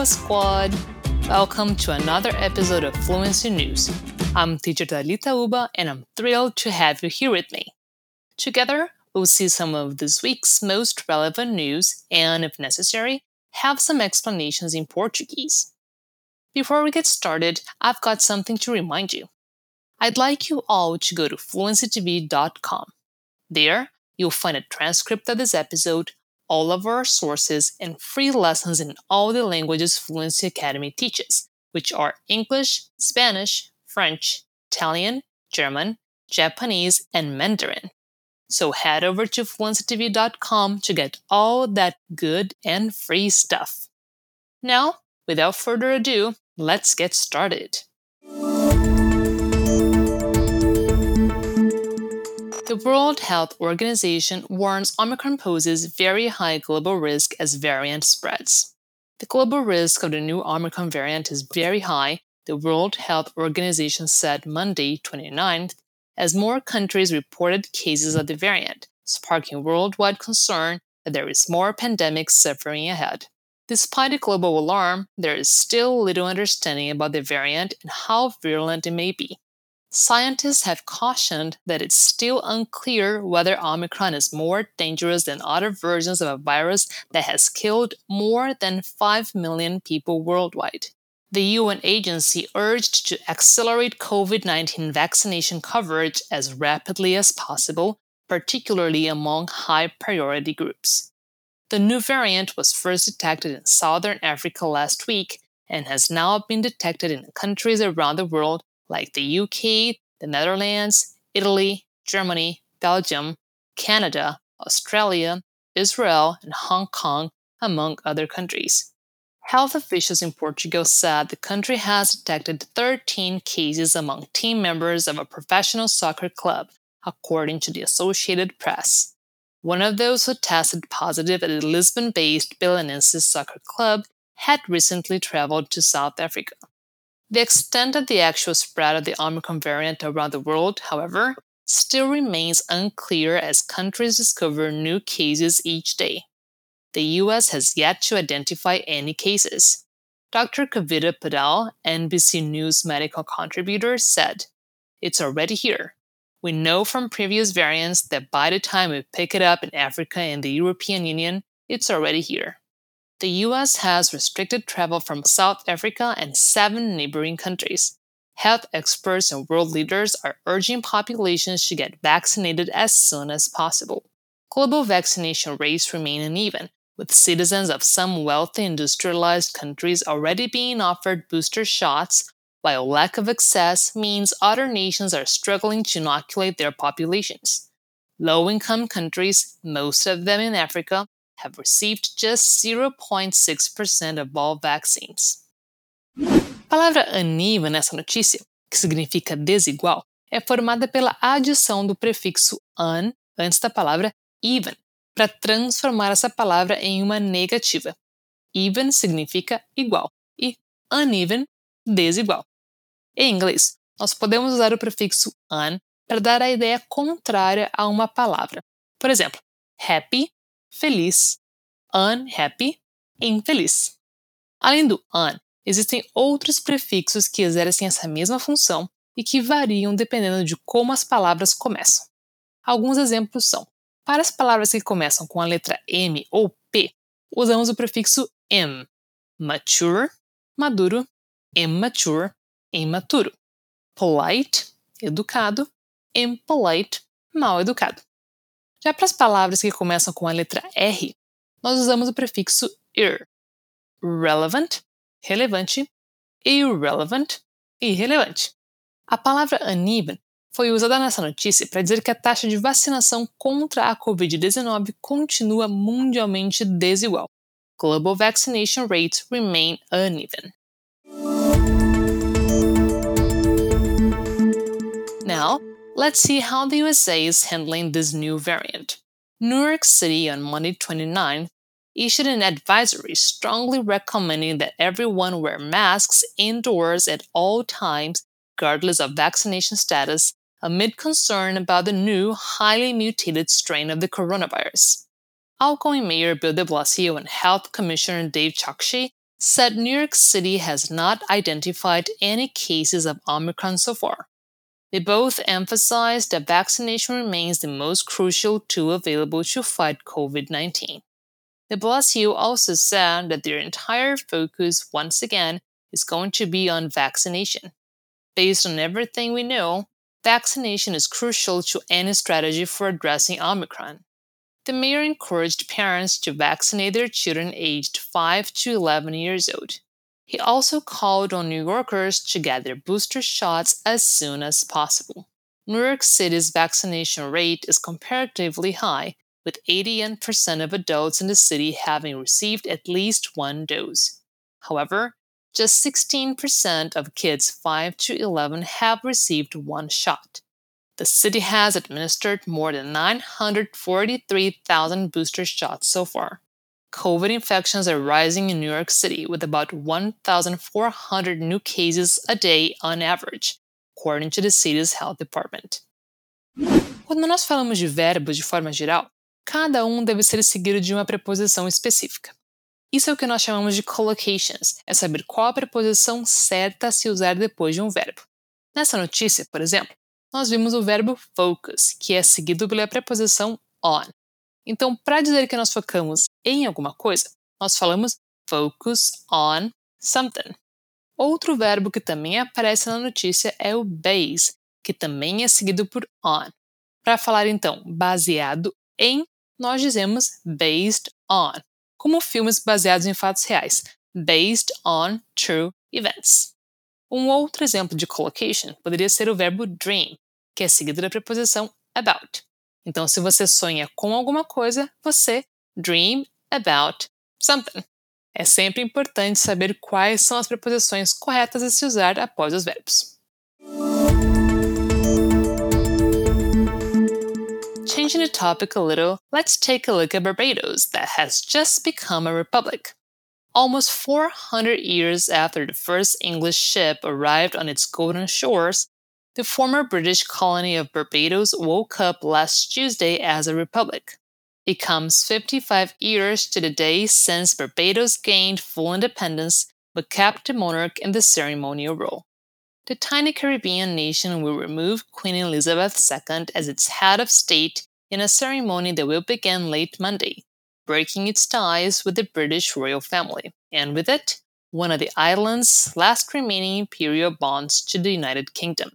Hello, squad! Welcome to another episode of Fluency News. I'm teacher Talita Uba, and I'm thrilled to have you here with me. Together, we'll see some of this week's most relevant news and, if necessary, have some explanations in Portuguese. Before we get started, I've got something to remind you. I'd like you all to go to fluencytv.com. There, you'll find a transcript of this episode, all of our sources, and free lessons in all the languages Fluency Academy teaches, which are English, Spanish, French, Italian, German, Japanese, and Mandarin. So head over to fluencytv.com to get all that good and free stuff. Now, without further ado, let's get started. The World Health Organization warns Omicron poses very high global risk as variant spreads. The global risk of the new Omicron variant is very high, the World Health Organization said Monday, 29th, as more countries reported cases of the variant, sparking worldwide concern that there is more pandemic suffering ahead. Despite the global alarm, there is still little understanding about the variant and how virulent it may be. Scientists have cautioned that it's still unclear whether Omicron is more dangerous than other versions of a virus that has killed more than 5 million people worldwide. The UN agency urged to accelerate COVID 19 vaccination coverage as rapidly as possible, particularly among high priority groups. The new variant was first detected in southern Africa last week and has now been detected in countries around the world like the UK, the Netherlands, Italy, Germany, Belgium, Canada, Australia, Israel, and Hong Kong, among other countries. Health officials in Portugal said the country has detected 13 cases among team members of a professional soccer club, according to the Associated Press. One of those who tested positive at the Lisbon based Belenenses Soccer Club had recently traveled to South Africa. The extent of the actual spread of the Omicron variant around the world, however, still remains unclear as countries discover new cases each day. The US has yet to identify any cases. Dr. Kavita Patel, NBC News medical contributor, said, It's already here. We know from previous variants that by the time we pick it up in Africa and the European Union, it's already here the US has restricted travel from South Africa and seven neighboring countries. Health experts and world leaders are urging populations to get vaccinated as soon as possible. Global vaccination rates remain uneven, with citizens of some wealthy industrialized countries already being offered booster shots, while lack of access means other nations are struggling to inoculate their populations. Low income countries, most of them in Africa, have received just 0.6% of all vaccines. A palavra uneven nessa notícia, que significa desigual, é formada pela adição do prefixo un antes da palavra even, para transformar essa palavra em uma negativa. Even significa igual e uneven, desigual. Em inglês, nós podemos usar o prefixo un para dar a ideia contrária a uma palavra. Por exemplo, happy feliz, unhappy, infeliz. Além do un, existem outros prefixos que exercem essa mesma função e que variam dependendo de como as palavras começam. Alguns exemplos são: para as palavras que começam com a letra M ou P, usamos o prefixo m, mature, maduro, immature, imaturo, polite, educado, impolite, mal educado. Já para as palavras que começam com a letra R, nós usamos o prefixo ir. Relevant, relevante, irrelevant, irrelevante. A palavra uneven foi usada nessa notícia para dizer que a taxa de vacinação contra a Covid-19 continua mundialmente desigual. Global vaccination rates remain uneven. Let's see how the USA is handling this new variant. New York City on Monday 29 issued an advisory strongly recommending that everyone wear masks indoors at all times, regardless of vaccination status, amid concern about the new, highly mutated strain of the coronavirus. Outgoing Mayor Bill de Blasio and Health Commissioner Dave Chokshi said New York City has not identified any cases of Omicron so far. They both emphasized that vaccination remains the most crucial tool available to fight COVID 19. De Blasio also said that their entire focus, once again, is going to be on vaccination. Based on everything we know, vaccination is crucial to any strategy for addressing Omicron. The mayor encouraged parents to vaccinate their children aged 5 to 11 years old. He also called on New Yorkers to get their booster shots as soon as possible. New York City's vaccination rate is comparatively high, with 81% of adults in the city having received at least one dose. However, just 16% of kids 5 to 11 have received one shot. The city has administered more than 943,000 booster shots so far. COVID infections are rising in New York City with about 1,400 new cases a day on average, according to the city's health department. Quando nós falamos de verbos de forma geral, cada um deve ser seguido de uma preposição específica. Isso é o que nós chamamos de collocations, é saber qual a preposição certa a se usar depois de um verbo. Nessa notícia, por exemplo, nós vimos o verbo focus, que é seguido pela preposição on. Então, para dizer que nós focamos em alguma coisa, nós falamos focus on something. Outro verbo que também aparece na notícia é o base, que também é seguido por on. Para falar então baseado em, nós dizemos based on, como filmes baseados em fatos reais, based on true events. Um outro exemplo de collocation poderia ser o verbo dream, que é seguido da preposição about. Então, se você sonha com alguma coisa, você dream about something. É sempre importante saber quais são as preposições corretas a se usar após os verbos. Changing the topic a little, let's take a look at Barbados, that has just become a republic. Almost 400 years after the first English ship arrived on its golden shores, the former British colony of Barbados woke up last Tuesday as a republic. It comes 55 years to the day since Barbados gained full independence but kept the monarch in the ceremonial role. The tiny Caribbean nation will remove Queen Elizabeth II as its head of state in a ceremony that will begin late Monday, breaking its ties with the British royal family, and with it, one of the island's last remaining imperial bonds to the United Kingdom.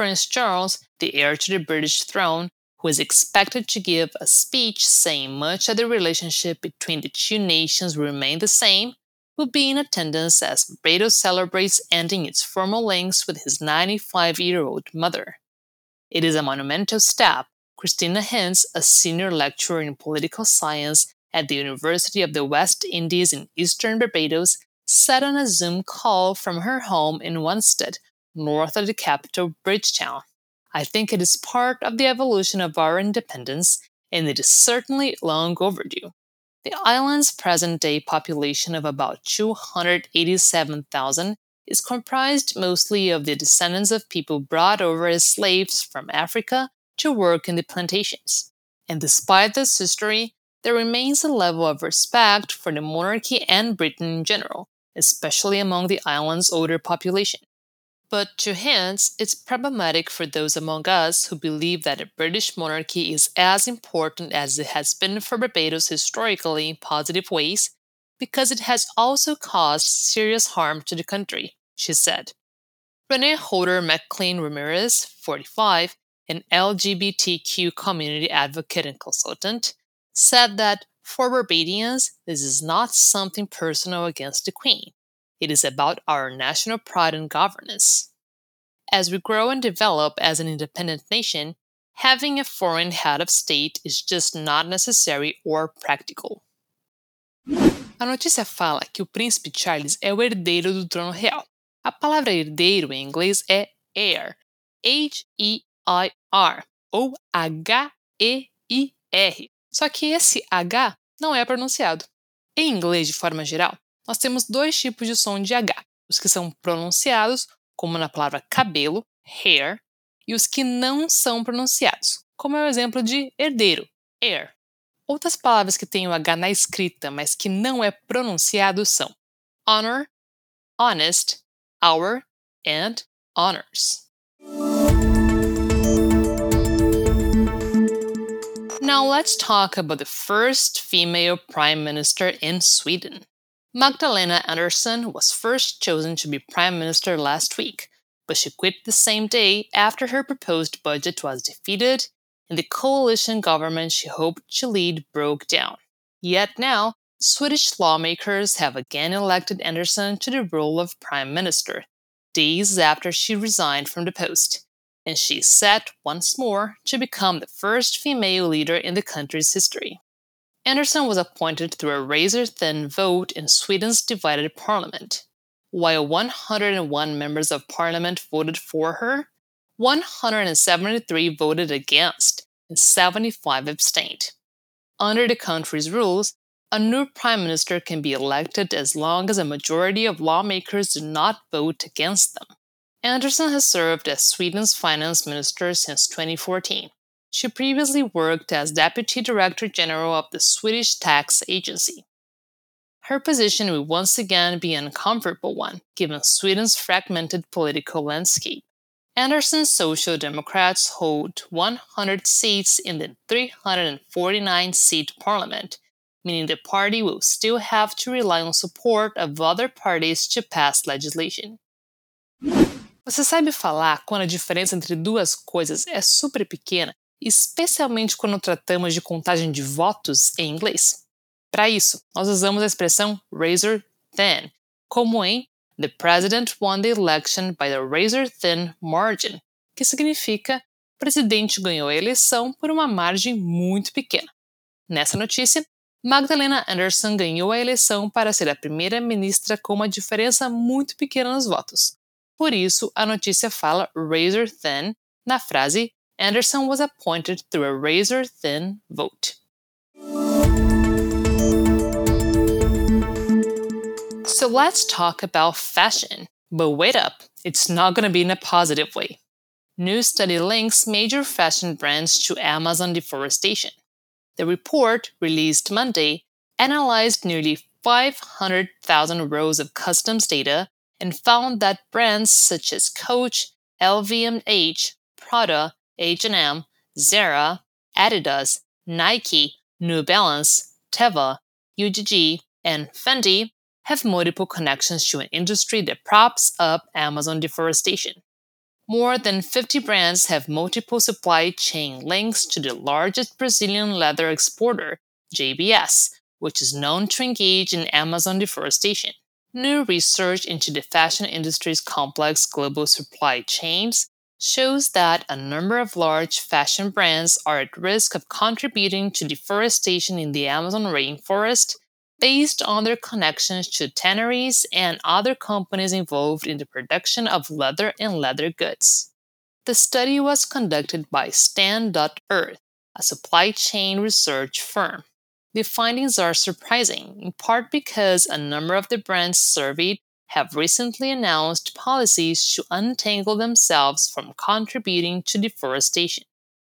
Prince Charles, the heir to the British throne, who is expected to give a speech saying much of the relationship between the two nations will remain the same, will be in attendance as Barbados celebrates ending its formal links with his 95 year old mother. It is a monumental step, Christina Hinds, a senior lecturer in political science at the University of the West Indies in eastern Barbados, said on a Zoom call from her home in Wanstead north of the capital, Bridgetown. I think it is part of the evolution of our independence, and it is certainly long overdue. The island's present day population of about 287,000 is comprised mostly of the descendants of people brought over as slaves from Africa to work in the plantations. And despite this history, there remains a level of respect for the monarchy and Britain in general, especially among the island's older population. But to Hinds, it's problematic for those among us who believe that a British monarchy is as important as it has been for Barbados historically in positive ways, because it has also caused serious harm to the country, she said. Renee Holder McLean Ramirez, 45, an LGBTQ community advocate and consultant, said that for Barbadians, this is not something personal against the Queen. It is about our national pride and governance. As we grow and develop as an independent nation, having a foreign head of state is just not necessary or practical. A notícia fala que o príncipe Charles é o herdeiro do trono real. A palavra herdeiro em inglês é heir, H-E-I-R, ou H-E-I-R. Só que esse H não é pronunciado. Em inglês, de forma geral, nós temos dois tipos de som de H: os que são pronunciados, como na palavra cabelo, hair, e os que não são pronunciados, como é o exemplo de herdeiro, heir. Outras palavras que têm o H na escrita, mas que não é pronunciado são honor, honest, our, and honors. Now let's talk about the first female prime minister in Sweden. Magdalena Andersson was first chosen to be prime minister last week, but she quit the same day after her proposed budget was defeated and the coalition government she hoped to lead broke down. Yet now, Swedish lawmakers have again elected Andersson to the role of prime minister, days after she resigned from the post, and she is set once more to become the first female leader in the country's history. Andersson was appointed through a razor thin vote in Sweden's divided parliament. While 101 members of parliament voted for her, 173 voted against, and 75 abstained. Under the country's rules, a new prime minister can be elected as long as a majority of lawmakers do not vote against them. Andersson has served as Sweden's finance minister since 2014. She previously worked as Deputy Director General of the Swedish Tax Agency. Her position will once again be an uncomfortable one, given Sweden's fragmented political landscape. Andersson's Social Democrats hold 100 seats in the 349 seat parliament, meaning the party will still have to rely on support of other parties to pass legislation. Você sabe falar quando a diferença entre duas coisas é super pequena especialmente quando tratamos de contagem de votos em inglês. Para isso, nós usamos a expressão razor thin, como em The president won the election by the razor thin margin, que significa o presidente ganhou a eleição por uma margem muito pequena. Nessa notícia, Magdalena Andersson ganhou a eleição para ser a primeira ministra com uma diferença muito pequena nos votos. Por isso, a notícia fala razor thin na frase Andersson was appointed through a razor thin vote. So let's talk about fashion. But wait up, it's not going to be in a positive way. New study links major fashion brands to Amazon deforestation. The report, released Monday, analyzed nearly 500,000 rows of customs data and found that brands such as Coach, LVMH, Prada, H&M, Zara, Adidas, Nike, New Balance, Teva, UGG, and Fendi have multiple connections to an industry that props up Amazon deforestation. More than 50 brands have multiple supply chain links to the largest Brazilian leather exporter, JBS, which is known to engage in Amazon deforestation. New research into the fashion industry's complex global supply chains shows that a number of large fashion brands are at risk of contributing to deforestation in the Amazon rainforest based on their connections to tanneries and other companies involved in the production of leather and leather goods. The study was conducted by Stand.earth, a supply chain research firm. The findings are surprising, in part because a number of the brands surveyed have recently announced policies to untangle themselves from contributing to deforestation.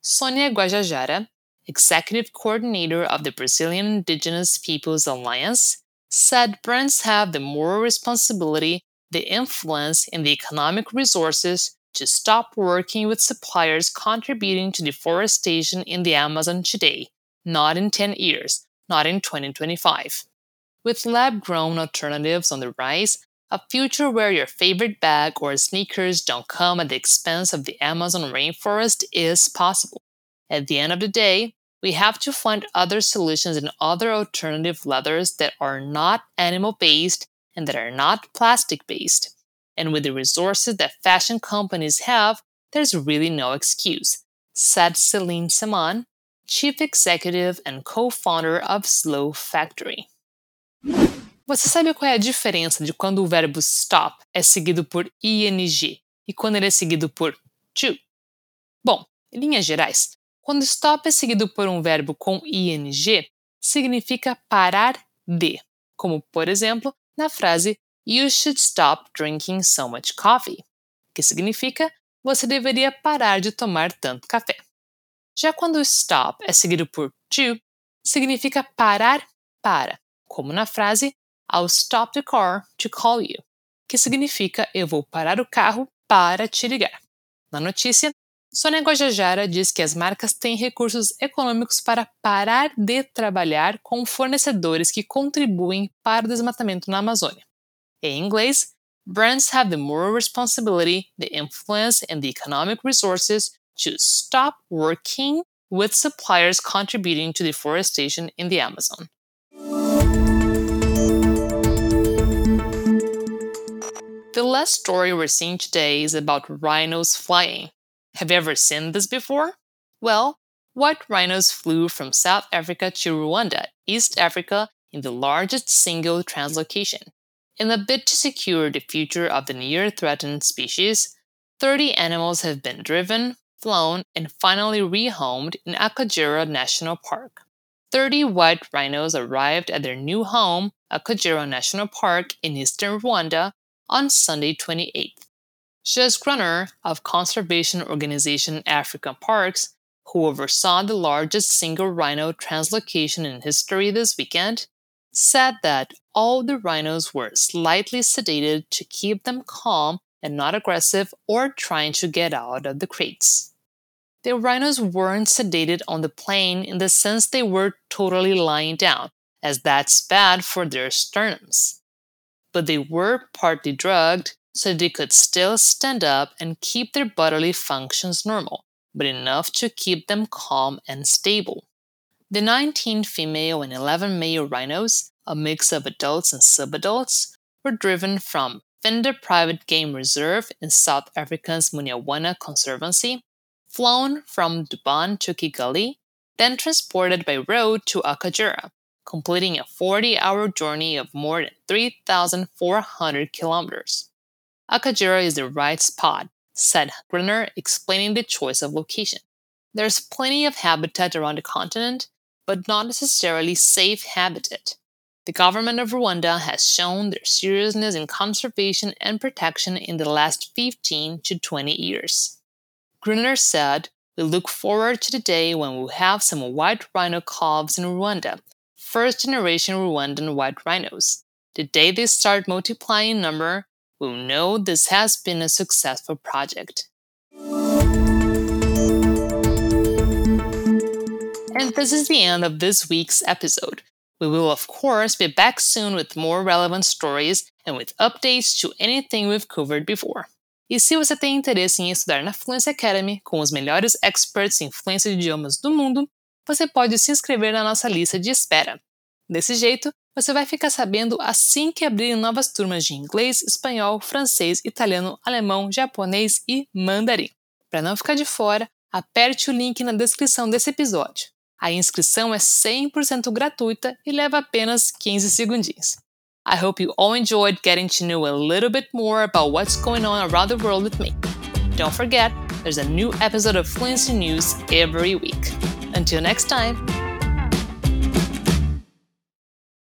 Sonia Guajajara, executive coordinator of the Brazilian Indigenous Peoples Alliance, said brands have the moral responsibility, the influence, and the economic resources to stop working with suppliers contributing to deforestation in the Amazon today, not in 10 years, not in 2025. With lab grown alternatives on the rise, a future where your favorite bag or sneakers don't come at the expense of the Amazon rainforest is possible. At the end of the day, we have to find other solutions and other alternative leathers that are not animal based and that are not plastic based. And with the resources that fashion companies have, there's really no excuse, said Celine Semaan, chief executive and co founder of Slow Factory. Você sabe qual é a diferença de quando o verbo stop é seguido por ing e quando ele é seguido por to? Bom, em linhas gerais, quando stop é seguido por um verbo com ing, significa parar de, como por exemplo na frase You should stop drinking so much coffee, que significa você deveria parar de tomar tanto café. Já quando stop é seguido por to, significa parar para, como na frase I'll stop the car to call you, que significa eu vou parar o carro para te ligar. Na notícia, Sônia Guajajara diz que as marcas têm recursos econômicos para parar de trabalhar com fornecedores que contribuem para o desmatamento na Amazônia. Em inglês, brands have the moral responsibility, the influence, and the economic resources to stop working with suppliers contributing to deforestation in the Amazon. The last story we're seeing today is about rhinos flying. Have you ever seen this before? Well, white rhinos flew from South Africa to Rwanda, East Africa, in the largest single translocation. In a bid to secure the future of the near threatened species, 30 animals have been driven, flown, and finally rehomed in Akagera National Park. 30 white rhinos arrived at their new home, Akagera National Park in eastern Rwanda, on Sunday 28th. Jes Gruner of conservation organization African Parks, who oversaw the largest single rhino translocation in history this weekend, said that all the rhinos were slightly sedated to keep them calm and not aggressive or trying to get out of the crates. The rhinos weren't sedated on the plane in the sense they were totally lying down, as that's bad for their sternums but they were partly drugged so they could still stand up and keep their bodily functions normal, but enough to keep them calm and stable. The 19 female and 11 male rhinos, a mix of adults and subadults, were driven from Phinda Private Game Reserve in South Africa's Munyawana Conservancy, flown from Durban to Kigali, then transported by road to Akagera, completing a 40 hour journey of more than 3,400 kilometers. Akagera is the right spot, said Gruner, explaining the choice of location. There's plenty of habitat around the continent, but not necessarily safe habitat. The government of Rwanda has shown their seriousness in conservation and protection in the last 15 to 20 years. Gruner said, We look forward to the day when we'll have some white rhino calves in Rwanda first generation Rwandan white rhinos. The day they start multiplying in number, we'll know this has been a successful project. And this is the end of this week's episode. We will, of course, be back soon with more relevant stories and with updates to anything we've covered before. E se você tem interesse em estudar na Fluency Academy com os melhores experts em fluência de idiomas do mundo, você pode se inscrever na nossa lista de espera. Desse jeito, você vai ficar sabendo assim que abrirem novas turmas de inglês, espanhol, francês, italiano, alemão, japonês e mandarim. Para não ficar de fora, aperte o link na descrição desse episódio. A inscrição é 100% gratuita e leva apenas 15 segundinhos. I hope you all enjoyed getting to know a little bit more about what's going on around the world with me. Don't forget, there's a new episode of Fluency News every week. Until next time,